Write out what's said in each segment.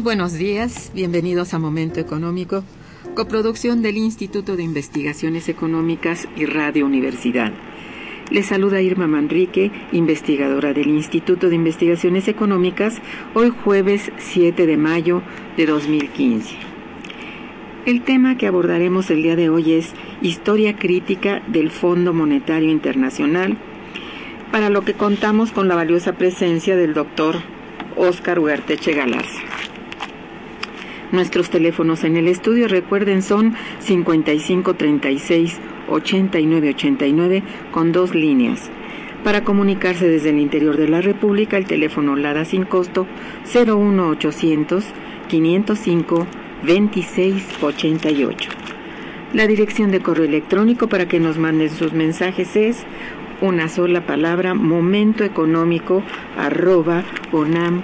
Muy buenos días, bienvenidos a Momento Económico, coproducción del Instituto de Investigaciones Económicas y Radio Universidad. Les saluda Irma Manrique, investigadora del Instituto de Investigaciones Económicas, hoy jueves 7 de mayo de 2015. El tema que abordaremos el día de hoy es Historia crítica del Fondo Monetario Internacional, para lo que contamos con la valiosa presencia del doctor Óscar Huerteche Galarza. Nuestros teléfonos en el estudio, recuerden, son 5536 8989 con dos líneas. Para comunicarse desde el interior de la República, el teléfono LADA sin costo 01800 505 2688. La dirección de correo electrónico para que nos manden sus mensajes es una sola palabra momentoeconómico arroba onam.mx.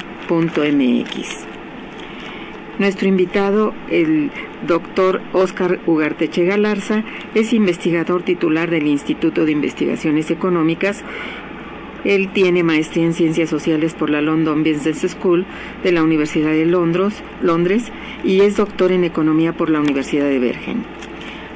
Nuestro invitado, el doctor Óscar Ugarteche Galarza, es investigador titular del Instituto de Investigaciones Económicas. Él tiene maestría en Ciencias Sociales por la London Business School de la Universidad de Londres, Londres y es doctor en Economía por la Universidad de Bergen.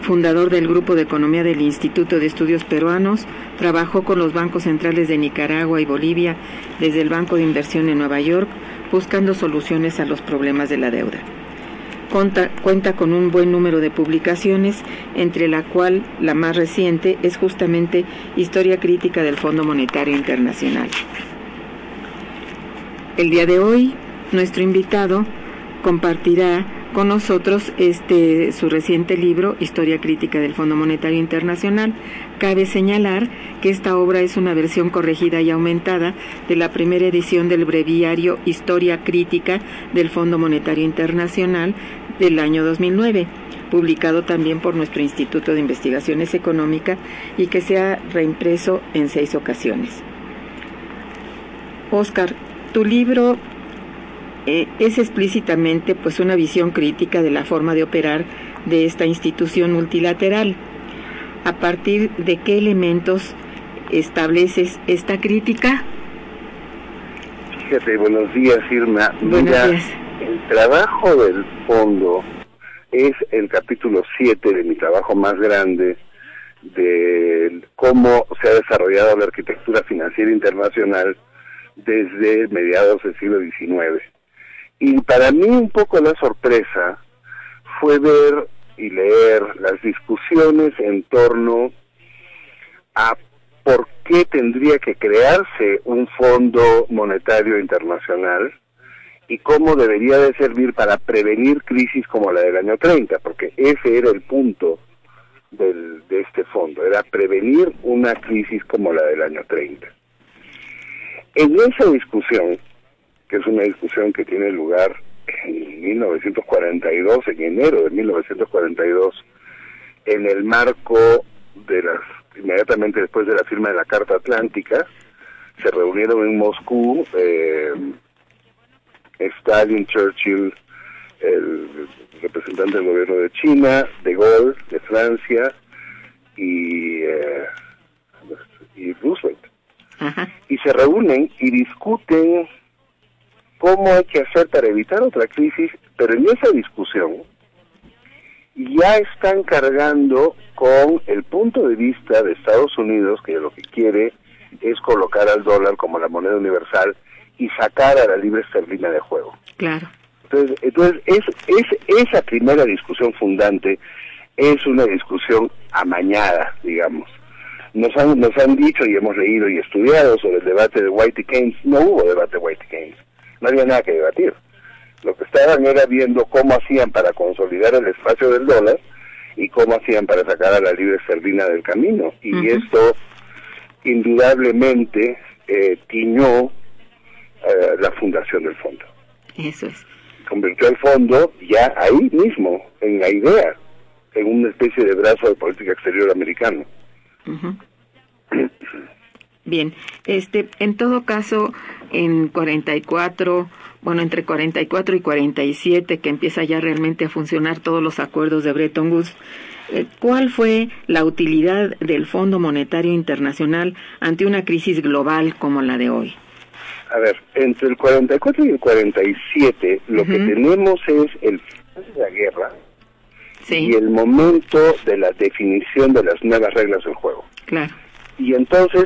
Fundador del Grupo de Economía del Instituto de Estudios Peruanos, trabajó con los bancos centrales de Nicaragua y Bolivia desde el Banco de Inversión en Nueva York, buscando soluciones a los problemas de la deuda. Cuenta, con un buen número de publicaciones, entre la cual la más reciente es justamente Historia Crítica del Fondo Monetario Internacional. El día de hoy, nuestro invitado compartirá con nosotros este su reciente libro Historia crítica del Fondo Monetario Internacional. Cabe señalar que esta obra es una versión corregida y aumentada de la primera edición del breviario Historia crítica del Fondo Monetario Internacional del año 2009 publicado también por nuestro Instituto de Investigaciones Económicas y que se ha reimpreso en seis ocasiones. Oscar, tu libro eh, es explícitamente pues una visión crítica de la forma de operar de esta institución multilateral. ¿A partir de qué elementos estableces esta crítica? Fíjate, buenos días Irma. Buenos días. El trabajo del fondo es el capítulo 7 de mi trabajo más grande de cómo se ha desarrollado la arquitectura financiera internacional desde mediados del siglo XIX. Y para mí un poco la sorpresa fue ver y leer las discusiones en torno a por qué tendría que crearse un fondo monetario internacional y cómo debería de servir para prevenir crisis como la del año 30, porque ese era el punto del, de este fondo, era prevenir una crisis como la del año 30. En esa discusión, que es una discusión que tiene lugar en 1942, en enero de 1942, en el marco de las, inmediatamente después de la firma de la Carta Atlántica, se reunieron en Moscú eh, Stalin, Churchill, el representante del gobierno de China, de Gaulle, de Francia y, eh, y Roosevelt. Y se reúnen y discuten cómo hay que hacer para evitar otra crisis, pero en esa discusión ya están cargando con el punto de vista de Estados Unidos, que lo que quiere es colocar al dólar como la moneda universal y sacar a la libre esterlina de juego. Claro. Entonces, entonces es, es, esa primera discusión fundante es una discusión amañada, digamos. Nos han, nos han dicho y hemos leído y estudiado sobre el debate de White y Keynes. No hubo debate de White y Keynes. No había nada que debatir. Lo que estaban era viendo cómo hacían para consolidar el espacio del dólar y cómo hacían para sacar a la libre esterlina del camino. Y esto indudablemente eh, tiñó eh, la fundación del fondo. Eso es. Convirtió el fondo ya ahí mismo, en la idea, en una especie de brazo de política exterior americano. Bien, este, en todo caso, en 44, bueno, entre 44 y 47, que empieza ya realmente a funcionar todos los acuerdos de Bretton Woods, eh, ¿cuál fue la utilidad del Fondo Monetario Internacional ante una crisis global como la de hoy? A ver, entre el 44 y el 47, lo que tenemos es el final de la guerra y el momento de la definición de las nuevas reglas del juego. Claro. Y entonces,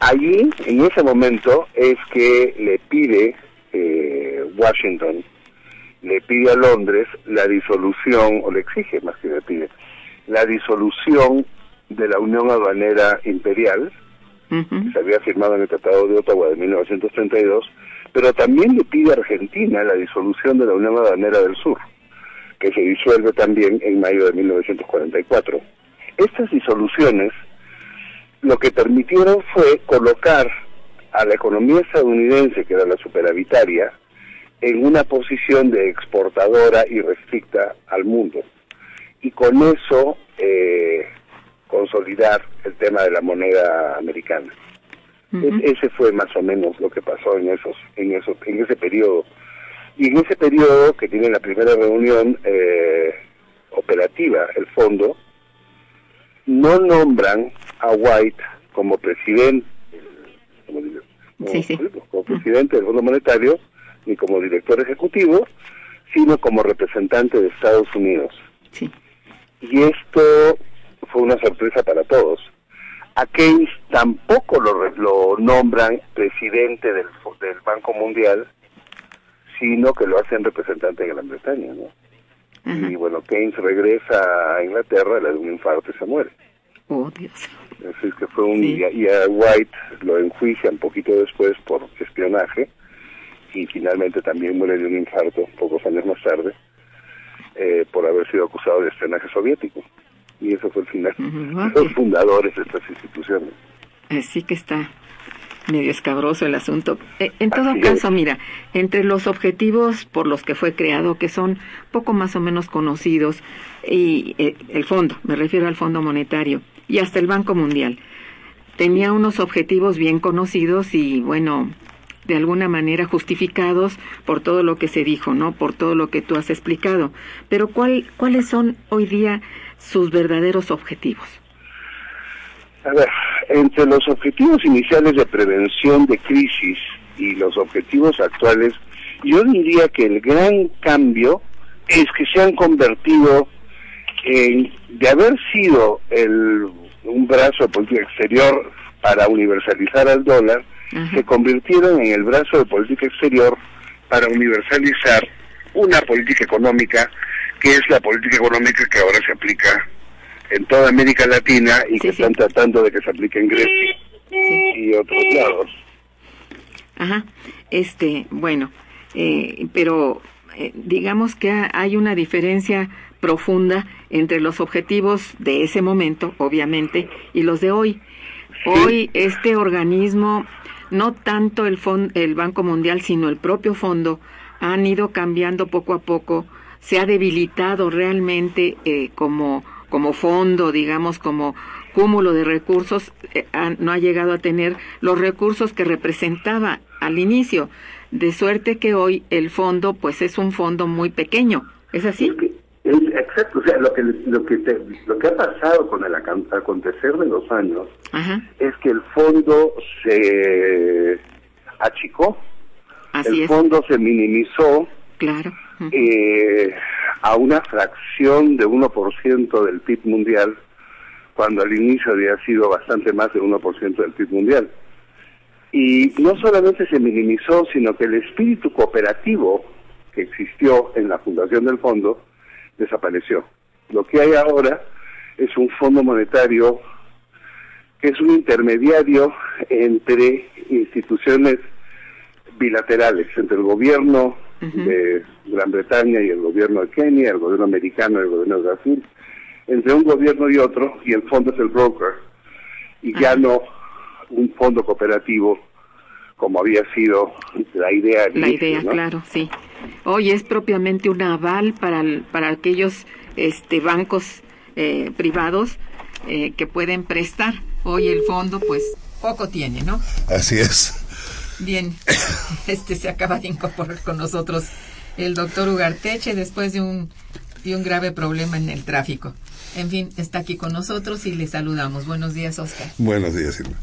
allí, en ese momento, es que le pide eh, Washington, le pide a Londres la disolución, o le exige más que le pide, la disolución de la Unión Aduanera Imperial, que se había firmado en el Tratado de Ottawa de 1932, pero también le pide a Argentina la disolución de la Unión Aduanera del Sur, que se disuelve también en mayo de 1944. Estas disoluciones lo que permitieron fue colocar a la economía estadounidense, que era la superavitaria, en una posición de exportadora y restricta al mundo. Y con eso eh, consolidar el tema de la moneda americana. ese fue más o menos lo que pasó en esos, en esos, en ese periodo. Y en ese periodo que tiene la primera reunión eh, operativa, el fondo, no nombran a White como presidente, como, presidente del Fondo Monetario, ni como director ejecutivo, sino como representante de Estados Unidos. Y esto fue una sorpresa para todos. A Keynes tampoco lo, lo nombran presidente del, del Banco Mundial, sino que lo hacen representante de Gran Bretaña, ¿no? Y bueno, Keynes regresa a Inglaterra, le da un infarto y se muere. Oh, Dios. Así que fue un... Y, a, White lo enjuician poquito después por espionaje y finalmente también muere de un infarto pocos años más tarde eh, por haber sido acusado de espionaje soviético. Y eso fue el final de los fundadores de estas instituciones. Así que está medio escabroso el asunto. Eh, en todo caso, mira, entre los objetivos por los que fue creado, que son poco más o menos conocidos, y eh, el fondo, me refiero al Fondo Monetario, y hasta el Banco Mundial, tenía unos objetivos bien conocidos y, bueno, de alguna manera justificados por todo lo que se dijo, ¿no? Por todo lo que tú has explicado. Pero ¿cuál, ¿cuáles son hoy día sus verdaderos objetivos? A ver, entre los objetivos iniciales de prevención de crisis y los objetivos actuales, yo diría que el gran cambio es que se han convertido en, de haber sido el, un brazo de política exterior para universalizar al dólar, se convirtieron en el brazo de política exterior para universalizar una política económica que es la política económica que ahora se aplica en toda América Latina y que están tratando de que se aplique en Grecia y otros lados. Ajá, este, bueno, eh, pero eh, digamos que hay una diferencia profunda entre los objetivos de ese momento, obviamente, y los de hoy. Hoy este organismo, no tanto el, el Banco Mundial, sino el propio fondo, han ido cambiando poco a poco, se ha debilitado realmente eh, como como fondo, digamos, como cúmulo de recursos, eh, no ha llegado a tener los recursos que representaba al inicio, de suerte que hoy el fondo, pues es un fondo muy pequeño, ¿es así? exacto, o sea, lo que lo que lo que ha pasado con el acontecer de los años es que el fondo se achicó, el fondo se minimizó, claro, eh, a una fracción de 1% del PIB mundial, cuando al inicio había sido bastante más de 1% del PIB mundial. Y no solamente se minimizó, sino que el espíritu cooperativo que existió en la fundación del fondo desapareció. Lo que hay ahora es un fondo monetario que es un intermediario entre instituciones bilaterales, entre el gobierno de Gran Bretaña y el gobierno de Kenia, el gobierno americano y el gobierno de Brasil, entre un gobierno y otro, y el fondo es el broker, y ya no un fondo cooperativo como había sido la idea. La idea, claro, sí. Hoy es propiamente un aval para, para aquellos este, bancos eh, privados eh, que pueden prestar. Hoy el fondo, pues, poco tiene, ¿no? Así es. Bien, este se acaba de incorporar con nosotros el doctor Ugarteche después de un, de un grave problema en el tráfico. En fin, está aquí con nosotros y le saludamos. Buenos días, Oscar. Buenos días, Silvia.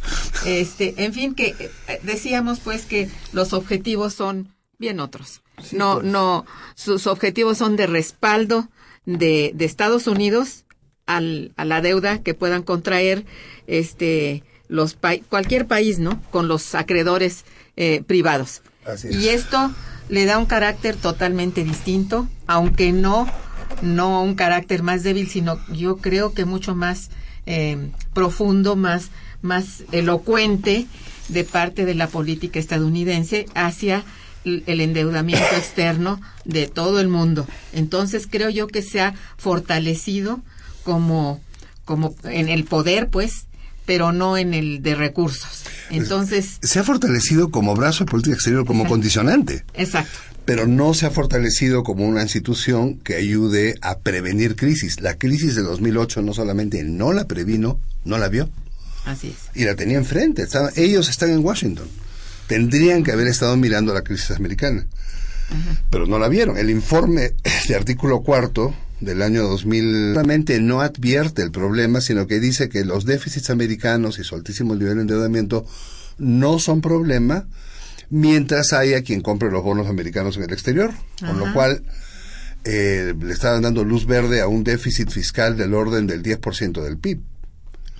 Este, en fin, que eh, decíamos pues que los objetivos son bien otros. no, pues. no, sus objetivos son de respaldo de, de Estados Unidos al, a la deuda que puedan contraer este los cualquier país, ¿no? Con los acreedores eh, privados. Así es. Y esto le da un carácter totalmente distinto, aunque no no un carácter más débil, sino yo creo que mucho más eh, profundo, más más elocuente de parte de la política estadounidense hacia el endeudamiento externo de todo el mundo. Entonces creo yo que se ha fortalecido como, como en el poder, pues, pero no en el de recursos. Entonces. Se ha fortalecido como brazo de política exterior, como condicionante. Exacto. Pero no se ha fortalecido como una institución que ayude a prevenir crisis. La crisis de 2008 no solamente no la previno, no la vio. Así es. Y la tenía enfrente. ellos están en Washington. Tendrían que haber estado mirando la crisis americana. Pero no la vieron. El informe de artículo cuarto del año 2000 realmente no advierte el problema, sino que dice que los déficits americanos y su altísimo nivel de endeudamiento no son problema mientras haya quien compre los bonos americanos en el exterior, con lo cual eh, le estaban dando luz verde a un déficit fiscal del orden del 10% del PIB.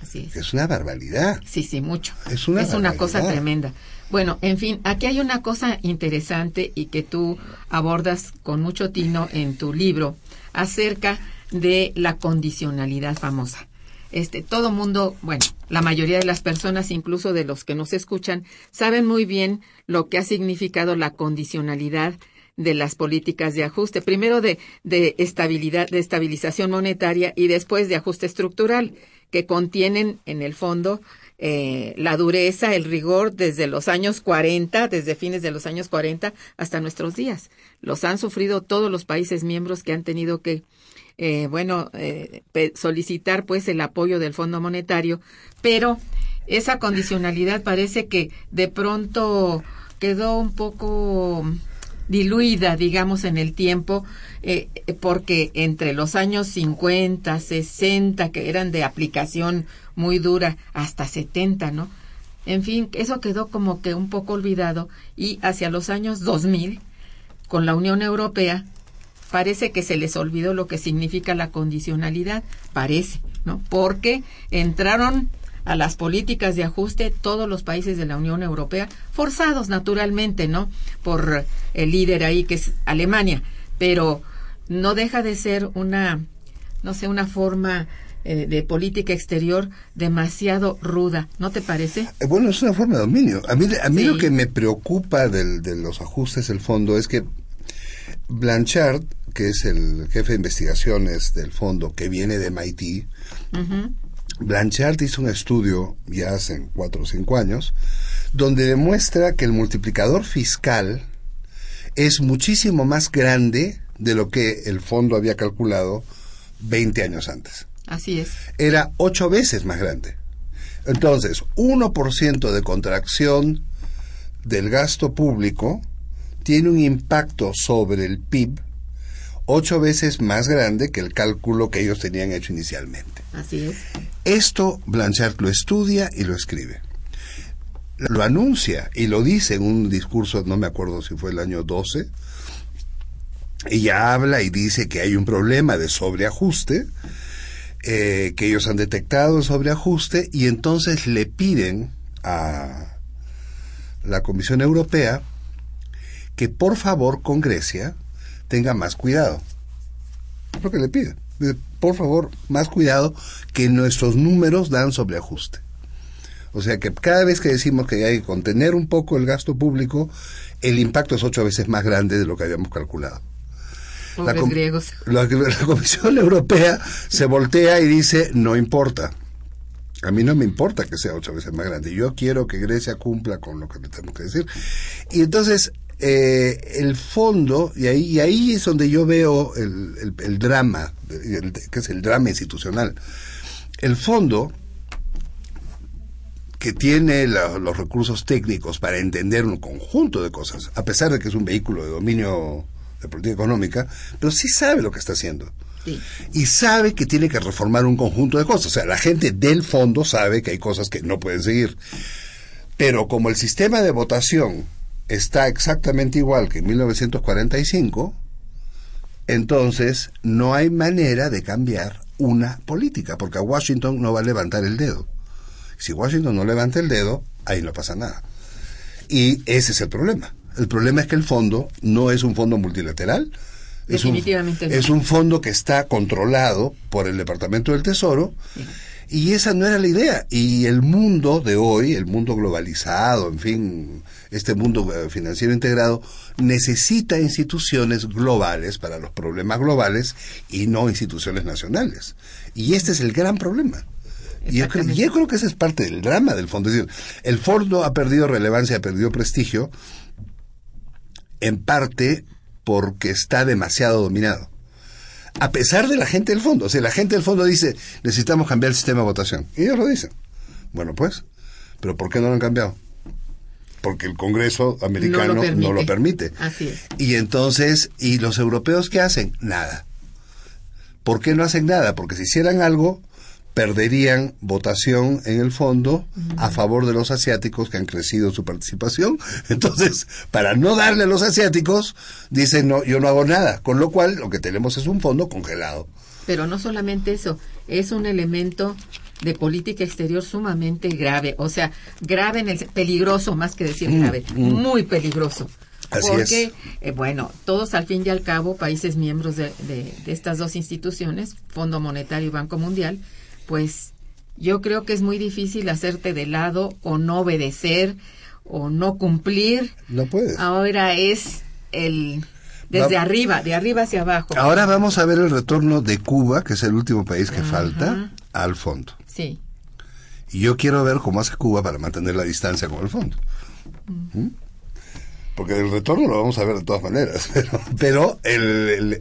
Así es. es. una barbaridad. Sí, sí, mucho. Es una, es una cosa tremenda. Bueno, en fin, aquí hay una cosa interesante y que tú abordas con mucho tino en tu libro acerca de la condicionalidad famosa. Este, todo mundo, bueno, la mayoría de las personas, incluso de los que nos escuchan, saben muy bien lo que ha significado la condicionalidad de las políticas de ajuste, primero de, de estabilidad, de estabilización monetaria y después de ajuste estructural, que contienen en el fondo eh, la dureza, el rigor desde los años 40, desde fines de los años 40 hasta nuestros días. Los han sufrido todos los países miembros que han tenido que, eh, bueno, eh, solicitar pues el apoyo del Fondo Monetario, pero esa condicionalidad parece que de pronto quedó un poco diluida, digamos, en el tiempo, eh, porque entre los años 50, 60, que eran de aplicación muy dura, hasta 70, ¿no? En fin, eso quedó como que un poco olvidado y hacia los años 2000, con la Unión Europea, parece que se les olvidó lo que significa la condicionalidad, parece, ¿no? Porque entraron a las políticas de ajuste todos los países de la Unión Europea, forzados naturalmente, ¿no? Por el líder ahí que es Alemania, pero no deja de ser una, no sé, una forma eh, de política exterior demasiado ruda, ¿no te parece? Eh, bueno, es una forma de dominio. A mí, a mí lo que me preocupa del, de los ajustes del fondo es que Blanchard, que es el jefe de investigaciones del fondo que viene de MIT, Blanchard hizo un estudio ya hace cuatro o cinco años donde demuestra que el multiplicador fiscal es muchísimo más grande de lo que el fondo había calculado 20 años antes. Así es. Era ocho veces más grande. Entonces, 1% de contracción del gasto público tiene un impacto sobre el PIB ocho veces más grande que el cálculo que ellos tenían hecho inicialmente. Así es. Esto Blanchard lo estudia y lo escribe. Lo anuncia y lo dice en un discurso, no me acuerdo si fue el año 12, ella habla y dice que hay un problema de sobreajuste, eh, que ellos han detectado el sobreajuste y entonces le piden a la Comisión Europea que por favor con Grecia tenga más cuidado. Lo que le piden. Por favor, más cuidado que nuestros números dan sobreajuste. O sea que cada vez que decimos que hay que contener un poco el gasto público, el impacto es ocho veces más grande de lo que habíamos calculado. La, griegos. La, Comisión Europea se voltea y dice, no importa. A mí no me importa que sea ocho veces más grande. Yo quiero que Grecia cumpla con lo que le tenemos que decir. Y entonces, eh, el fondo, y ahí, y ahí es donde yo veo el, el, drama, que es el drama institucional. El fondo que tiene los recursos técnicos para entender un conjunto de cosas, a pesar de que es un vehículo de dominio de política económica, pero sí sabe lo que está haciendo. Y sabe que tiene que reformar un conjunto de cosas. O sea, la gente del fondo sabe que hay cosas que no pueden seguir. Pero como el sistema de votación está exactamente igual que en 1945, entonces no hay manera de cambiar una política, porque a Washington no va a levantar el dedo. Si Washington no levanta el dedo, ahí no pasa nada. Y ese es el problema. El problema es que el fondo no es un fondo multilateral. Es un, es un fondo que está controlado por el Departamento del Tesoro. Y esa no era la idea. Y el mundo de hoy, el mundo globalizado, en fin, este mundo eh, financiero integrado, necesita instituciones globales para los problemas globales y no instituciones nacionales. Y este es el gran problema. Y yo, creo, yo creo que esa es parte del drama del fondo. Es decir, el fondo ha perdido relevancia, ha perdido prestigio, en parte porque está demasiado dominado. A pesar de la gente del fondo. O sea, la gente del fondo dice, necesitamos cambiar el sistema de votación. Y ellos lo dicen. Bueno, pues, pero ¿por qué no lo han cambiado? Porque el Congreso americano no lo permite. Así es. Y entonces, ¿y los europeos qué hacen? Nada. ¿Por qué no hacen nada? Porque si hicieran algo, perderían votación en el fondo a favor de los asiáticos que han crecido su participación. Entonces, para no darle a los asiáticos, dicen, no, yo no hago nada. Con lo cual, lo que tenemos es un fondo congelado. Pero no solamente eso, es un elemento de política exterior sumamente grave. O sea, grave en el peligroso, más que decir mm, grave, mm. muy peligroso. Así porque, eh, bueno, todos al fin y al cabo, países miembros de, de estas dos instituciones, Fondo Monetario y Banco Mundial, pues yo creo que es muy difícil hacerte de lado o no obedecer o no cumplir. No puedes. Ahora es el desde arriba, de arriba hacia abajo. Ahora vamos a ver el retorno de Cuba, que es el último país que falta, al fondo. Sí. Y yo quiero ver cómo hace Cuba para mantener la distancia con el fondo. ¿Mm? Porque el retorno lo vamos a ver de todas maneras. Pero, pero el,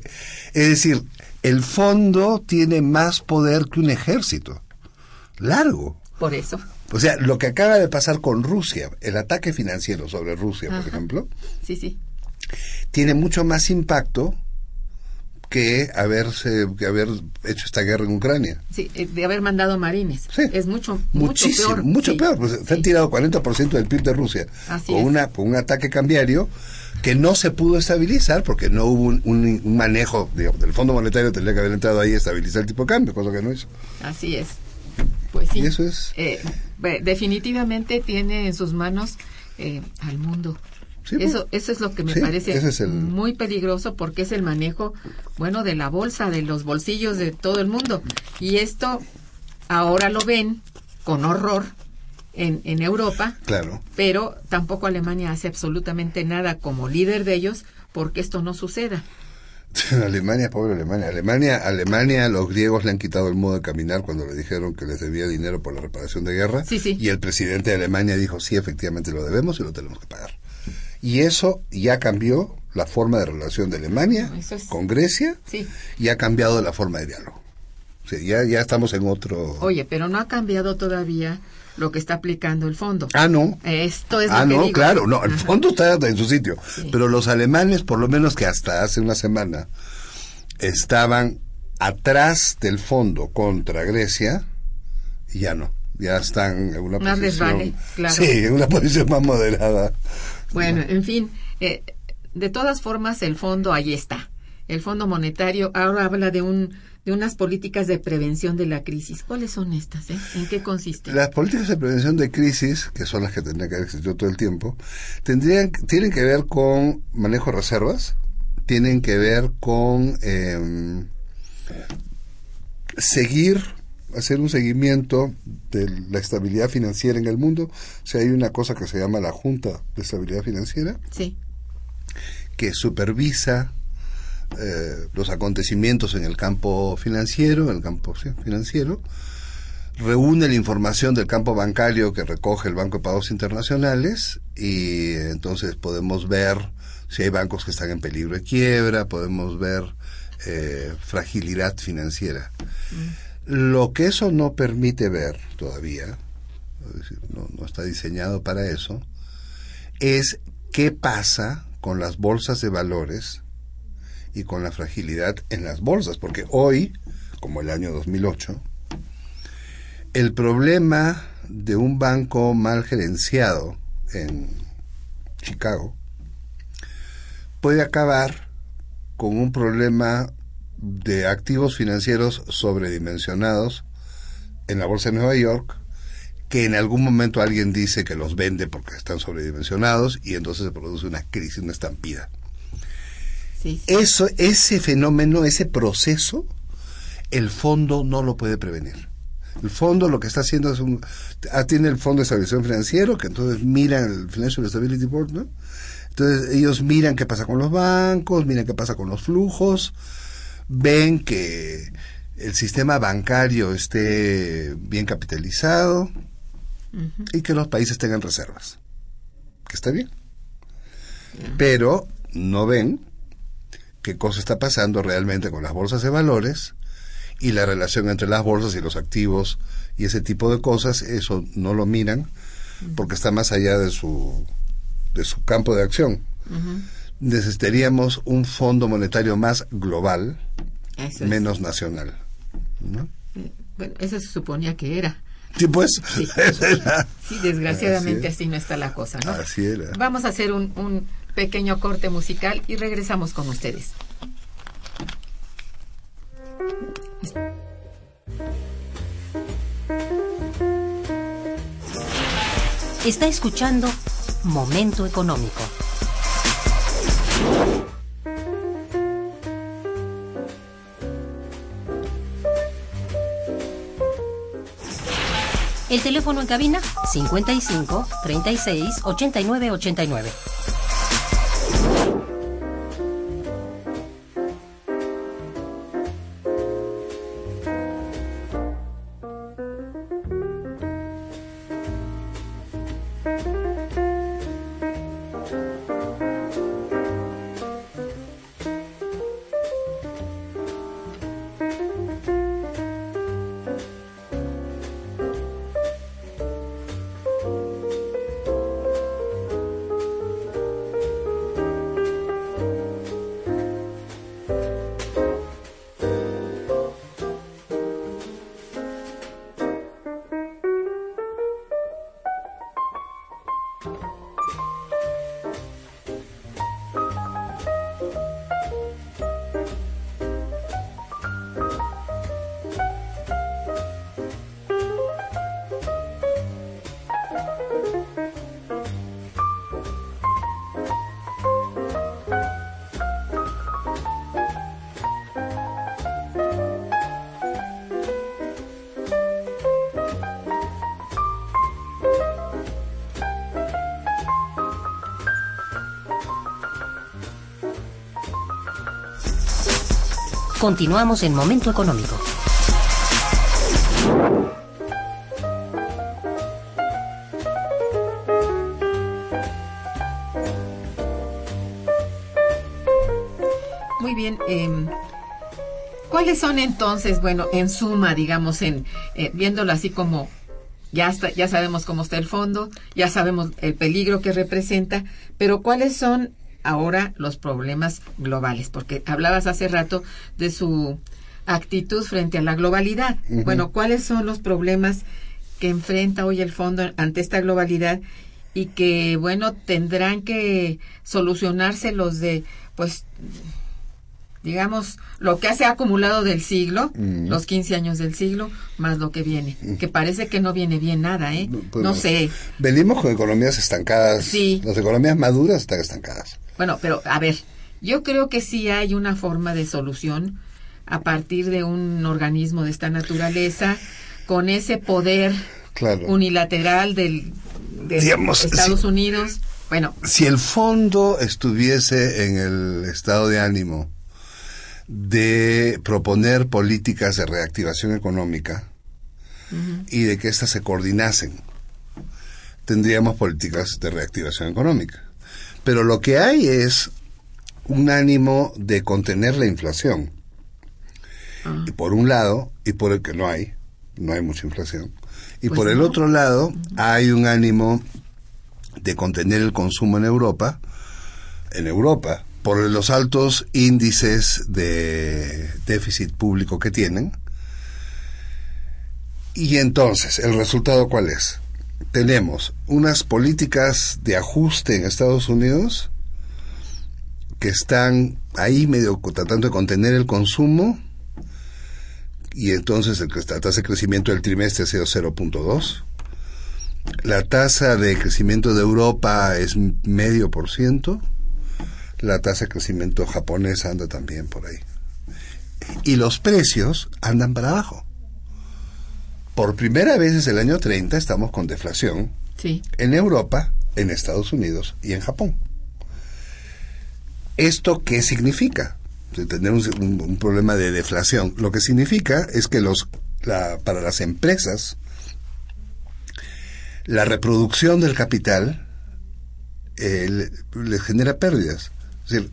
es decir, el fondo tiene más poder que un ejército. Largo. Por eso. O sea, lo que acaba de pasar con Rusia, el ataque financiero sobre Rusia, por ejemplo. Sí, sí. Tiene mucho más impacto que haberse que haber hecho esta guerra en Ucrania. Sí, eh, de haber mandado marines. Sí. Es mucho, Muchísimo, mucho peor. Mucho peor. Pues, Se han tirado 40% del PIB de Rusia Así con, es. una, con un ataque cambiario que no se pudo estabilizar porque no hubo un, un- un manejo digamos, del Fondo Monetario tendría que haber entrado ahí a estabilizar el tipo de cambio, cosa que no hizo. Así es. Pues sí. Y eso es- Eh, definitivamente tiene en sus manos eh, al mundo. Sí, pues. eso, eso es lo que me Sí, parece ese es el- muy peligroso porque es el manejo, bueno, de la bolsa, de los bolsillos de todo el mundo. Y esto ahora lo ven con horror en, en Europa, Claro. pero tampoco Alemania hace absolutamente nada como líder de ellos porque esto no suceda. Alemania, pobre Alemania. Alemania, Alemania, los griegos le han quitado el modo de caminar cuando le dijeron que les debía dinero por la reparación de guerra. Sí, sí. Y el presidente de Alemania dijo, sí, efectivamente lo debemos y lo tenemos que pagar. Y eso ya cambió la forma de relación de Alemania es- con Grecia Sí. y ha cambiado la forma de diálogo. O sea, ya, ya estamos en otro... Oye, pero no ha cambiado todavía lo que está aplicando el fondo. Ah, no. Esto es Ah, lo que no, digo. claro, no, el Ajá. fondo está en su sitio. Sí. Pero los alemanes, por lo menos que hasta hace una semana, estaban atrás del fondo contra Grecia, y ya no. Ya están en una Más posición. vale, claro. Sí, en una posición más moderada. Bueno, en fin, eh, de todas formas el fondo ahí está. el Fondo Monetario ahora habla de un de unas políticas de prevención de la crisis. ¿Cuáles son estas? Eh? ¿En qué consisten? Las políticas de prevención de crisis, que son las que tendrían que haber existido todo el tiempo, tendrían, tienen que ver con manejo de reservas, tienen que ver con eh, seguir, hacer un seguimiento de la estabilidad financiera en el mundo. O sea, hay una cosa que se llama la Junta de Estabilidad Financiera, sí. que supervisa eh, los acontecimientos en el campo financiero, en el campo sí, financiero, reúne la información del campo bancario que recoge el Banco de Pagos Internacionales y entonces podemos ver si hay bancos que están en peligro de quiebra, podemos ver eh, fragilidad financiera. Lo que eso no permite ver todavía, es decir, no, no está diseñado para eso, es qué pasa con las bolsas de valores y con la fragilidad en las bolsas, porque hoy, como el año 2008, el problema de un banco mal gerenciado en Chicago puede acabar con un problema de activos financieros sobredimensionados en la bolsa de Nueva York que en algún momento alguien dice que los vende porque están sobredimensionados y entonces se produce una crisis, una estampida. Sí, sí. Eso, ese fenómeno, ese proceso, el fondo no lo puede prevenir. El fondo lo que está haciendo es un... ah, Tiene el Fondo de Estabilización Financiero, que entonces mira el Financial Stability Board, ¿no? Entonces ellos miran qué pasa con los bancos, miran qué pasa con los flujos, ven que el sistema bancario esté bien capitalizado y que los países tengan reservas. Que está bien. Pero no ven qué cosa está pasando realmente con las bolsas de valores y la relación entre las bolsas y los activos y ese tipo de cosas, eso no lo miran porque está más allá de su, de su campo de acción. Necesitaríamos un fondo monetario más global, Eso es. menos nacional. ¿no? Bueno, eso se suponía que era. Sí, pues. Sí. Sí, desgraciadamente así, no está la cosa, ¿no? Así era. Vamos a hacer un, un pequeño corte musical y regresamos con ustedes. Está escuchando Momento Económico. El teléfono en cabina 55 36 89 89. Continuamos en Momento Económico. Muy bien. em, ¿Cuáles son entonces, bueno, en suma, digamos, en eh, viéndolo así como ya está, ya sabemos cómo está el fondo, ya sabemos el peligro que representa, pero cuáles son ahora los problemas globales? Porque hablabas hace rato de su actitud frente a la globalidad. Bueno, ¿cuáles son los problemas que enfrenta hoy el fondo ante esta globalidad y que, bueno, tendrán que solucionarse los de, pues, digamos, lo que se ha acumulado del siglo, los 15 años del siglo, más lo que viene, que parece que no viene bien nada, ¿eh? Pues no sé. Venimos con economías estancadas. Sí. Las economías maduras están estancadas. Bueno, pero a ver, yo creo que sí hay una forma de solución a partir de un organismo de esta naturaleza, con ese poder Claro. unilateral del, de Estados si- Unidos. Bueno, Si el fondo estuviese en el estado de ánimo de proponer políticas de reactivación económica y de que éstas se coordinasen, tendríamos políticas de reactivación económica. Pero lo que hay es un ánimo de contener la inflación. Y por un lado, y por el que no hay, no hay mucha inflación. Y Pues por el no. otro lado, hay un ánimo de contener el consumo en Europa, en Europa, por los altos índices de déficit público que tienen. Y entonces, ¿el resultado cuál es? Tenemos unas políticas de ajuste en Estados Unidos que están ahí medio tratando de contener el consumo y entonces el, la tasa de crecimiento del trimestre ha sido 0.2. La tasa de crecimiento de Europa es medio por ciento. La tasa de crecimiento japonesa anda también por ahí. Y los precios andan para abajo. Por primera vez desde el año 30 estamos con deflación sí. en Europa, en Estados Unidos y en Japón. ¿Esto qué significa? Tener un, problema de deflación. Lo que significa es que los, la- para las empresas, la reproducción del capital eh, le- les genera pérdidas. Es decir,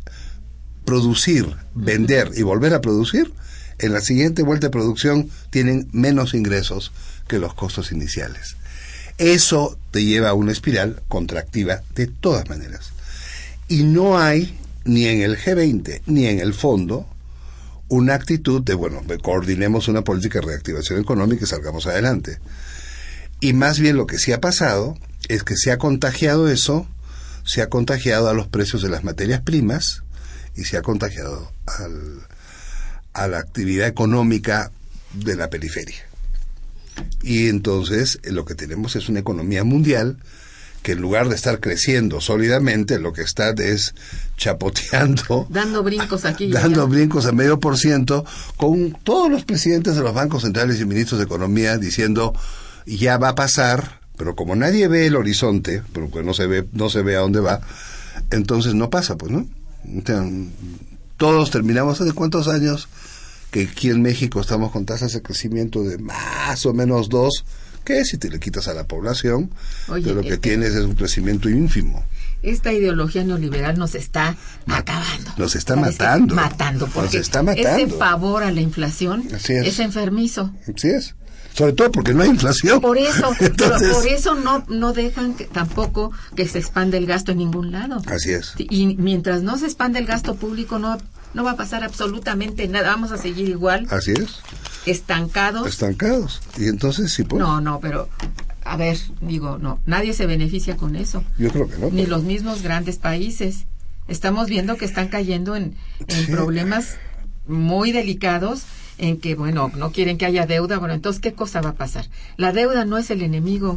producir, vender y volver a producir, en la siguiente vuelta de producción tienen menos ingresos que los costos iniciales. Eso te lleva a una espiral contractiva de todas maneras. Y no hay, ni en el G20, ni en el fondo, una actitud de, bueno, coordinemos una política de reactivación económica y salgamos adelante. Y más bien lo que sí ha pasado es que se ha contagiado eso, se ha contagiado a los precios de las materias primas y se ha contagiado al, a la actividad económica de la periferia. Y entonces eh, lo que tenemos es una economía mundial que en lugar de estar creciendo sólidamente, lo que está es chapoteando, Dando brincos aquí. dando brincos a medio por ciento, con todos los presidentes de los bancos centrales y ministros de Economía diciendo ya va a pasar, pero como nadie ve el horizonte, pero que no se ve, no se ve a dónde va, entonces no pasa, pues, ¿no? Todos terminamos hace cuántos años que aquí en México estamos con tasas de crecimiento de más o menos dos, que si te le quitas a la población, Oye, pero lo que eh, tienes es un crecimiento ínfimo. Esta ideología neoliberal nos está acabando. nos está matando. Matando, Nos porque está matando. ese pavor a la inflación Así es. enfermizo. Así es. Sobre todo porque no hay inflación. Por eso, Entonces, por eso no, no dejan que, tampoco que se expande el gasto en ningún lado. Así es. Y mientras no se expande el gasto público, no, no va a pasar absolutamente nada. Vamos a seguir igual, Así es. estancados. Estancados. Y entonces sí, pues. No, no, pero a ver, digo, no, nadie se beneficia con eso. Yo creo que no. Ni pero- los mismos grandes países. Estamos viendo que están cayendo en, en Sí. problemas muy delicados en que, bueno, no quieren que haya deuda. Bueno, entonces, ¿qué cosa va a pasar? La deuda no es el enemigo.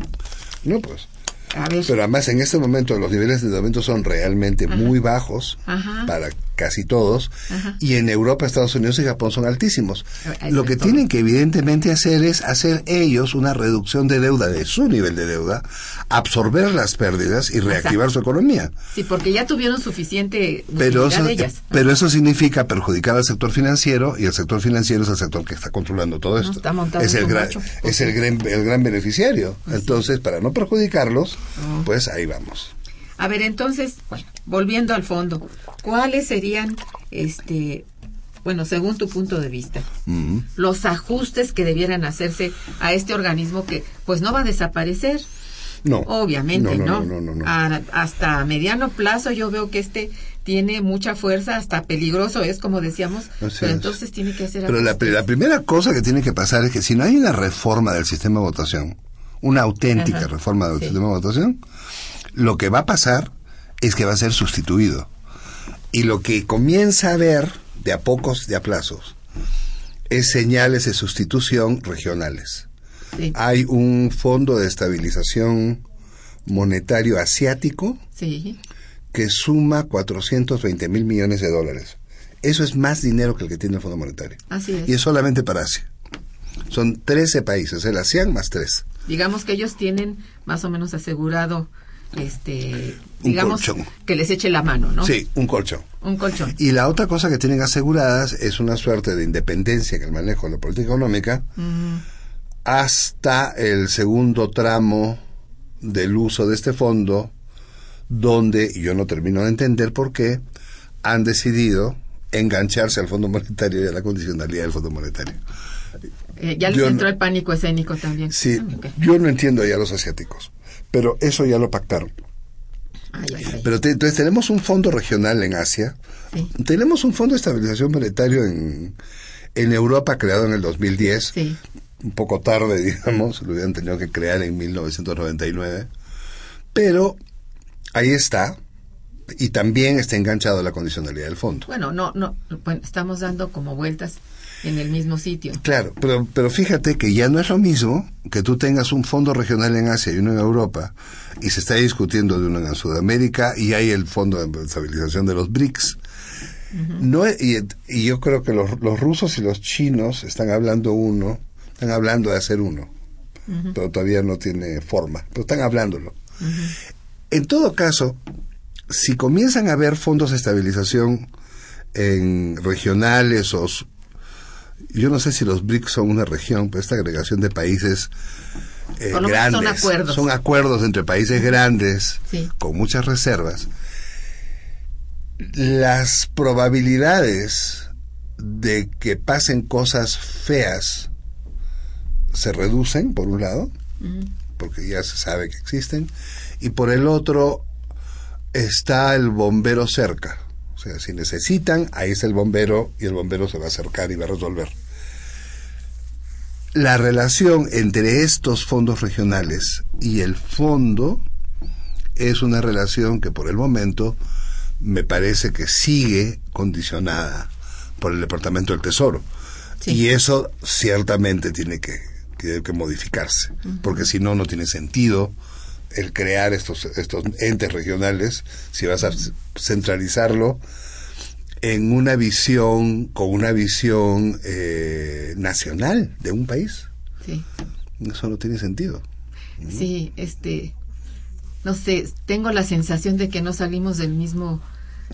No, pues. A ver, Pero además en este momento los niveles de endeudamiento son realmente muy bajos Ajá. para casi todos Ajá. y en Europa, Estados Unidos y Japón son altísimos. Lo que tienen que evidentemente hacer es hacer ellos una reducción de deuda de su nivel de deuda, absorber las pérdidas y reactivar Exacto. su economía. sí, porque ya tuvieron suficiente Pero eso, de ellas. pero eso significa perjudicar al sector financiero y el sector financiero es el sector que está controlando todo esto. está montado es el gran, es el gran, el gran beneficiario. Entonces, para no perjudicarlos, Ah. pues ahí vamos. A ver, entonces, bueno, volviendo al fondo, ¿cuáles serían, este, bueno, según tu punto de vista, los ajustes que debieran hacerse a este organismo que, pues, no va a desaparecer? No. Obviamente, no. ¿no? No, no. A- hasta mediano plazo yo veo que este tiene mucha fuerza, hasta peligroso es, como decíamos, pero es. entonces tiene que hacer Pero la, la primera cosa que tiene que pasar es que si no hay una reforma del sistema de votación, una auténtica Ajá. reforma del Sí. sistema de votación, lo que va a pasar es que va a ser sustituido. Y lo que comienza a ver de a pocos, de a plazos, es señales de sustitución regionales. Sí. Hay un fondo de estabilización monetario asiático Sí. que suma 420 mil millones de dólares. Eso es más dinero que el que tiene el Fondo Monetario. Así es. Y es solamente para Asia. Son 13 países, el ASEAN más 3. Digamos que ellos tienen más o menos asegurado, este, Un digamos colchón. que les eche la mano, ¿no? Sí, un colchón. Un colchón. Y la otra cosa que tienen aseguradas es una suerte de independencia en el manejo de la política económica hasta el segundo tramo del uso de este fondo, donde, yo no termino de entender por qué, han decidido engancharse al Fondo Monetario y a la condicionalidad del Fondo Monetario. eh, ya les Yo no- entró el pánico escénico también. Sí, Ah, yo no entiendo ya a los asiáticos, pero eso ya lo pactaron. Ay, ay, ay. Pero te- entonces tenemos un fondo regional en Asia, Sí. tenemos un fondo de estabilización monetario en, en Europa creado en el 2010, Sí. un poco tarde, digamos, lo hubieran tenido que crear en 1999, pero ahí está, y también está enganchado a la condicionalidad del fondo. Bueno, no, no, bueno, estamos dando como vueltas en el mismo sitio. Claro, pero, pero fíjate que ya no es lo mismo que tú tengas un fondo regional en Asia y uno en Europa, y se está discutiendo de uno en Sudamérica, y hay el fondo de estabilización de los BRICS. no y, y yo creo que los, los rusos y los chinos están hablando uno, están hablando de hacer uno, pero todavía no tiene forma, pero están hablándolo. En todo caso, si comienzan a haber fondos de estabilización en regionales o yo no sé si los BRICS son una región, pero esta agregación de países eh, menos son grandes acuerdos. son acuerdos entre países grandes Sí. con muchas reservas. Las probabilidades de que pasen cosas feas se reducen, por un lado, porque ya se sabe que existen, y por el otro está el bombero cerca. O sea, si necesitan, ahí está el bombero y el bombero se va a acercar y va a resolver. La relación entre estos fondos regionales y el fondo es una relación que por el momento me parece que sigue condicionada por el Departamento del Tesoro. Sí. Y eso ciertamente tiene que, que- que modificarse, porque si no, no tiene sentido el crear estos, estos entes regionales si vas a centralizarlo en una visión, con una visión eh, nacional de un país. Sí. Eso no tiene sentido. Sí, este, no sé, tengo la sensación de que no salimos del mismo,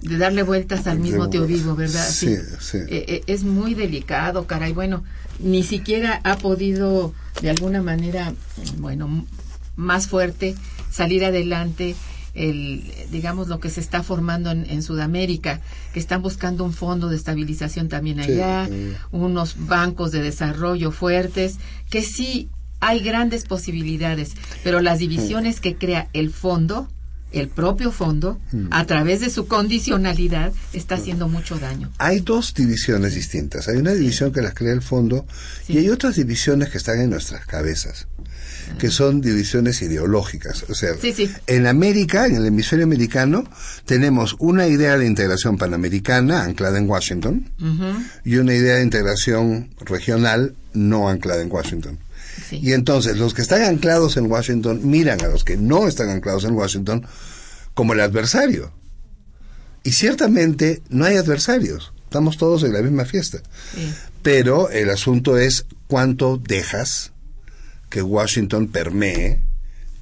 de darle vueltas al mismo tío vivo, ¿verdad? Sí, sí. Eh, eh, es muy delicado, caray. Bueno, ni siquiera ha podido, de alguna manera, bueno, más fuerte, salir adelante el, digamos, lo que se está formando en, en Sudamérica, que están buscando un fondo de estabilización también allá, sí. unos bancos de desarrollo fuertes, que sí hay grandes posibilidades, pero las divisiones que crea el fondo, el propio fondo, Mm. a través de su condicionalidad, está haciendo mucho daño. Hay dos divisiones distintas. Hay una división que las crea el fondo Sí. y hay otras divisiones que están en nuestras cabezas, que son divisiones ideológicas. O sea, en América, en el hemisferio americano, tenemos una idea de integración panamericana anclada en Washington y una idea de integración regional no anclada en Washington. Sí. Y entonces los que están anclados en Washington miran a los que no están anclados en Washington como el adversario. Y ciertamente no hay adversarios, estamos todos en la misma fiesta. Sí. Pero el asunto es cuánto dejas que Washington permee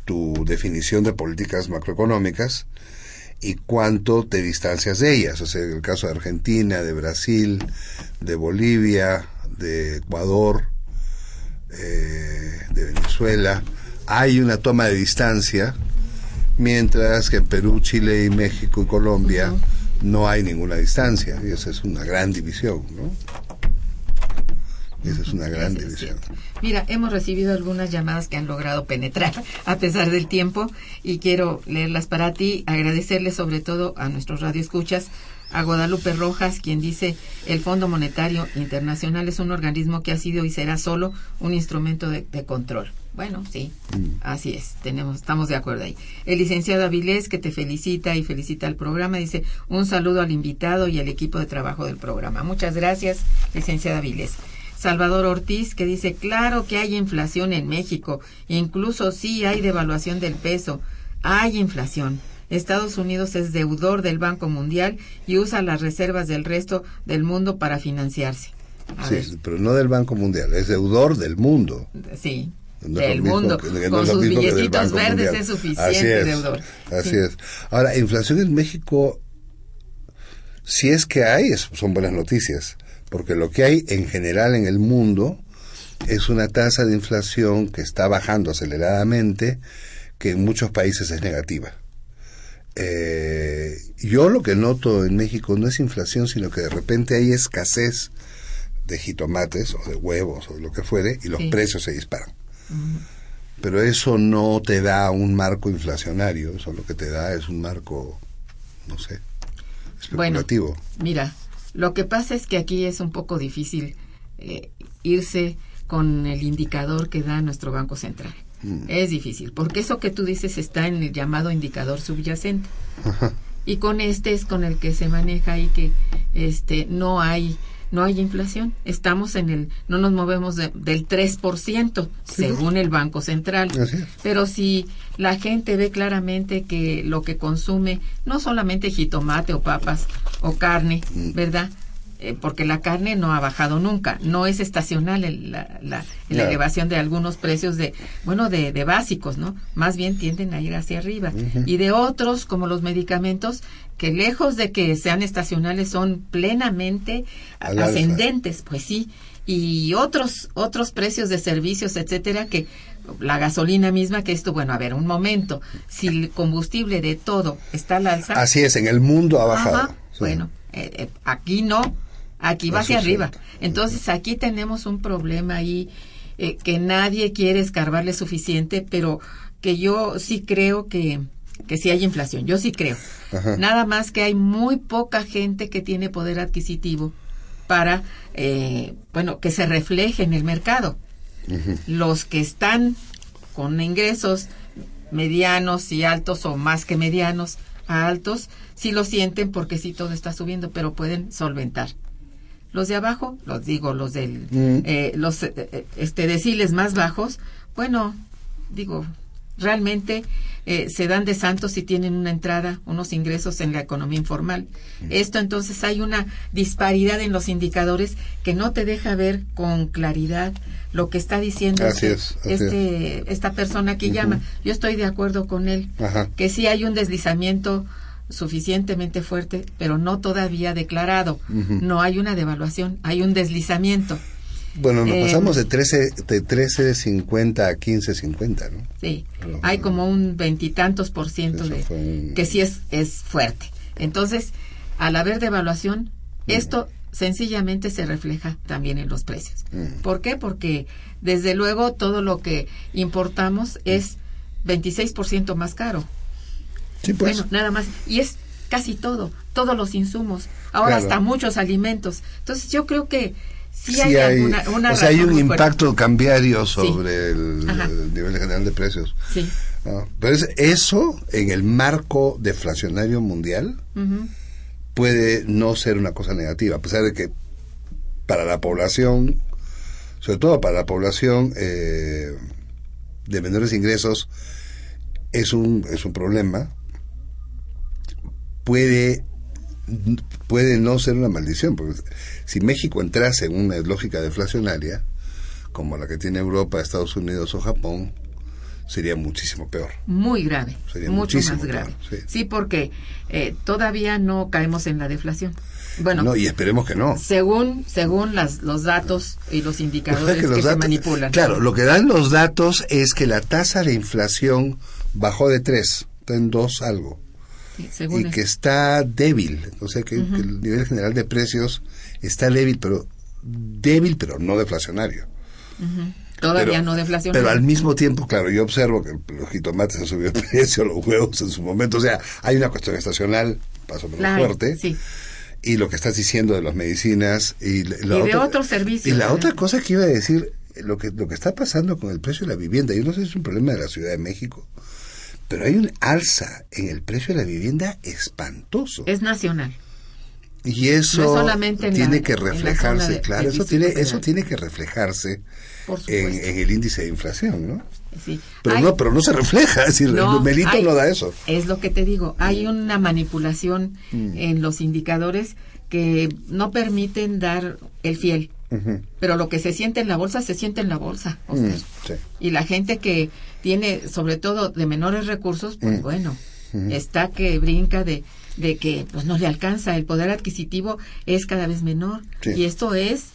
tu definición de políticas macroeconómicas y cuánto te distancias de ellas. O sea, en el caso de Argentina, de Brasil, de Bolivia, de Ecuador, eh, de Venezuela, hay una toma de distancia, mientras que en Perú, Chile y México y Colombia no hay ninguna distancia. Y esa es una gran división, ¿no? Esa es una gran división. Mira, hemos recibido algunas llamadas que han logrado penetrar a pesar del tiempo y quiero leerlas para ti, agradecerle sobre todo a nuestros radioescuchas, a Guadalupe Rojas, quien dice, el Fondo Monetario Internacional es un organismo que ha sido y será solo un instrumento de, de control. Bueno, sí, así es, tenemos, estamos de acuerdo ahí. El licenciado Avilés, que te felicita y felicita al programa, dice un saludo al invitado y al equipo de trabajo del programa. Muchas gracias, licenciada Avilés. Salvador Ortiz, que dice, claro que hay inflación en México, incluso sí hay devaluación del peso, hay inflación. Estados Unidos es deudor del Banco Mundial y usa las reservas del resto del mundo para financiarse. A ver, Sí, pero no del Banco Mundial, es deudor del mundo. sí, No del mundo. que- que no Con sus billetitos verdes Mundial. es Así suficiente es, deudor. Así Sí. es. Ahora, inflación en México, si es que hay, son buenas noticias, porque lo que hay en general en el mundo es una tasa de inflación que está bajando aceleradamente, que en muchos países es negativa. Eh, yo lo que noto en México no es inflación, sino que de repente hay escasez de jitomates o de huevos o de lo que fuere y los Sí. precios se disparan. Pero eso no te da un marco inflacionario, eso lo que te da es un marco, no sé, Bueno, especulativo. mira, lo que pasa es que aquí es un poco difícil eh, irse con el indicador que da nuestro Banco Central. Mm. Es difícil, porque eso que tú dices está en el llamado indicador subyacente. Y con este es con el que se maneja y que este no hay no hay inflación. Estamos en el no nos movemos de- del 3% según el Banco Central. Pero si la gente ve claramente que lo que consume, no solamente jitomate o papas o carne, Mm. ¿verdad? Eh, porque la carne no ha bajado nunca, no es estacional el- la, la- elevación de algunos precios de, bueno, de, de básicos, ¿no? Más bien tienden a ir hacia arriba. Y de otros, como los medicamentos, que lejos de que sean estacionales, son plenamente Al alza. ascendentes, pues sí. Y otros, otros precios de servicios, etcétera, que la gasolina misma, que esto, bueno, a ver, un momento, si el combustible de todo está al alza, Así es, en el mundo ha bajado. Ajá, Sí. Bueno, eh, eh, aquí no, aquí va hacia arriba. Entonces aquí tenemos un problema ahí eh, que nadie quiere escarbarle suficiente, pero que yo sí creo que, que sí hay inflación, yo sí creo. Ajá. Nada más que hay muy poca gente que tiene poder adquisitivo para, eh, bueno, que se refleje en el mercado. Los que están con ingresos medianos y altos o más que medianos a altos, sí lo sienten porque sí todo está subiendo, pero pueden solventar. Los de abajo, los digo, los del, Mm. eh, los eh, eh, este deciles más bajos, bueno, digo, realmente eh, se dan de santos si tienen una entrada, unos ingresos en la economía informal. Esto entonces hay una disparidad en los indicadores que no te deja ver con claridad lo que está diciendo Así este, es, este- esta persona que llama. Yo estoy de acuerdo con él, Ajá. que sí hay un deslizamiento suficientemente fuerte, pero no todavía declarado. No hay una devaluación, hay un deslizamiento. Bueno, nos Eh, pasamos de 13, de 13.50 a 15.50, ¿no? Sí, hay como un veintitantos por ciento de un- que sí es es fuerte. Entonces, al haber devaluación, esto sencillamente se refleja también en los precios. Mm. ¿Por qué? Porque desde luego todo lo que importamos es 26% más caro. Sí, pues. Bueno, nada más. Y es casi todo, todos los insumos, ahora Claro. hasta muchos alimentos. Entonces yo creo que sí, Sí hay, alguna una o sea, hay un fuerte. impacto cambiario sobre el, nivel general de precios. Sí. ¿no? Pero es- eso, en el marco deflacionario mundial, puede no ser una cosa negativa, a pesar de que para la población, sobre todo para la población eh, de menores ingresos, es un, es un problema, puede, puede no ser una maldición, porque si México entrase en una lógica deflacionaria, como la que tiene Europa, Estados Unidos o Japón, sería muchísimo peor. Muy grave, Sería mucho más grave. peor, sí. Sí, porque eh, todavía no caemos en la deflación. Bueno, no, y esperemos que no. según según las, los datos y los Lo indicadores que pasa que, los se manipulan. Claro, lo que dan los datos es que la tasa de inflación bajó de 3, está en 2 algo, Sí, y que está débil, o sea que, que el nivel general de precios está débil, pero débil, pero no deflacionario. todavía pero- no deflación. Pero al mismo tiempo, claro, yo observo que los jitomates han subido de precio, los huevos en su momento, o sea, hay una cuestión estacional, más o menos Claro, fuerte, sí. y lo que estás diciendo de las medicinas y, la- de otros servicios, Y la ¿verdad? otra cosa que iba a decir, lo que lo que está pasando con el precio de la vivienda, yo no sé si es un problema de la Ciudad de México, pero hay un alza en el precio de la vivienda espantoso. Es nacional. Y eso No solamente en tiene la- que reflejarse, claro, eso tiene, Federal. eso tiene que reflejarse en, el índice de inflación, ¿no? Sí. Pero Hay- no, pero no se refleja, es decir, No, hay- no da eso. Es lo que te digo, hay una manipulación Mm. en los indicadores que no permiten dar el fiel. Pero lo que se siente en la bolsa, se siente en la bolsa. Mm, sí. Y la gente que tiene, sobre todo de menores recursos, pues Mm. bueno, Ujú. está que brinca de, de que pues no le alcanza, el poder adquisitivo es cada vez menor. Sí. Y esto es,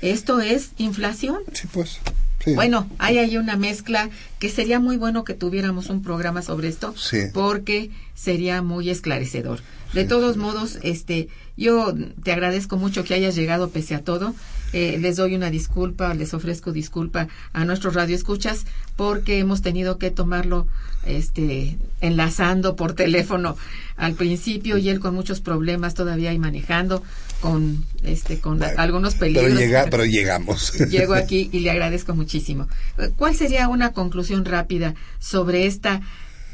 esto es inflación. Sí, pues. sí. Bueno, hay ahí una mezcla que sería muy bueno que tuviéramos un programa sobre esto Sí. porque sería muy esclarecedor. De todos modos, este, yo te agradezco mucho que hayas llegado pese a todo. Eh, les doy una disculpa, les ofrezco disculpa a nuestros radioescuchas porque hemos tenido que tomarlo este enlazando por teléfono al principio y él con muchos problemas todavía y manejando con este con Bueno, algunos pero, peligros. llega, pero llegamos. Llego aquí y le agradezco muchísimo. ¿Cuál sería una conclusión rápida sobre esta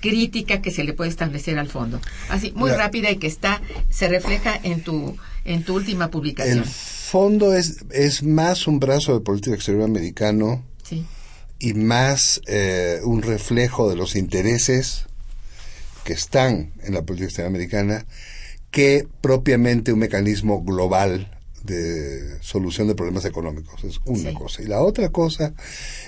crítica que se le puede establecer al fondo? Así, muy La- rápida y que está, se refleja en tu, en tu última publicación. El fondo es, es más un brazo de política exterior americano Sí, y más eh, un reflejo de los intereses que están en la política exterior americana que propiamente un mecanismo global de solución de problemas económicos. Es una Sí. cosa. Y la otra cosa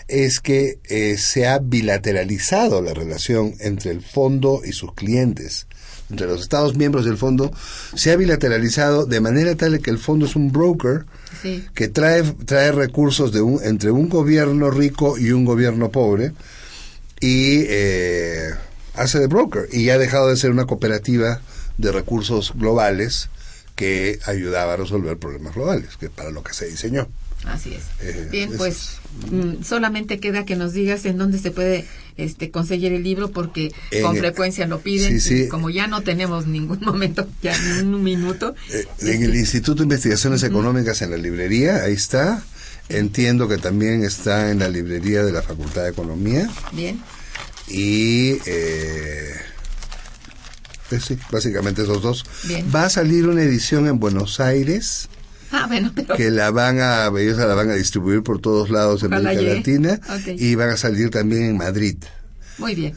es que eh, se ha bilateralizado la relación entre el fondo y sus clientes. Entre los Estados miembros del fondo se ha bilateralizado de manera tal que el fondo es un broker sí, que trae, trae recursos de un, entre un gobierno rico y un gobierno pobre y eh, hace de broker y ha dejado de ser una cooperativa de recursos globales que ayudaba a resolver problemas globales, que para lo que se diseñó. Así es. Eh, Bien, es- pues mm, solamente queda que nos digas en dónde se puede este, conseguir el libro porque con frecuencia lo piden. Sí, sí. y como ya no tenemos ningún momento, ya ni un minuto. Eh, en el Instituto de Investigaciones Económicas en la librería, ahí está. Entiendo que también está en la librería de la Facultad de Economía. Bien, y eh, pues sí, básicamente esos dos. Bien. Va a salir una edición en Buenos Aires ah, bueno, pero que la van a ellos la van a distribuir por todos lados en América llegue. Latina y van a salir también en Madrid. Muy bien.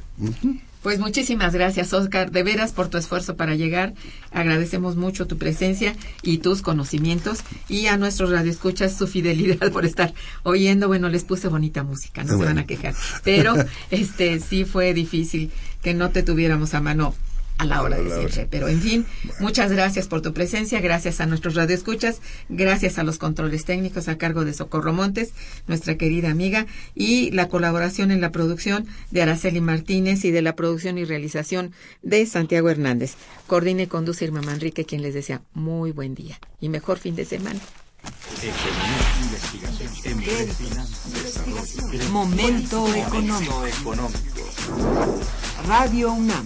Pues muchísimas gracias, Oscar, de veras por tu esfuerzo para llegar. Agradecemos mucho tu presencia y tus conocimientos y a nuestros radioescuchas su fidelidad por estar oyendo. Bueno, les puse bonita música, no se van a quejar. Pero este sí fue difícil que no te tuviéramos a mano a la hora A de la hora. Pero en fin, muchas gracias por tu presencia, gracias a nuestros radioescuchas, gracias a los controles técnicos a cargo de Socorro Montes, nuestra querida amiga, y la colaboración en la producción de Araceli Martínez y de la producción y realización de Santiago Hernández. Coordina y conduce Irma Manrique, quien les desea muy buen día y mejor fin de semana. Momento económico. Radio UNAM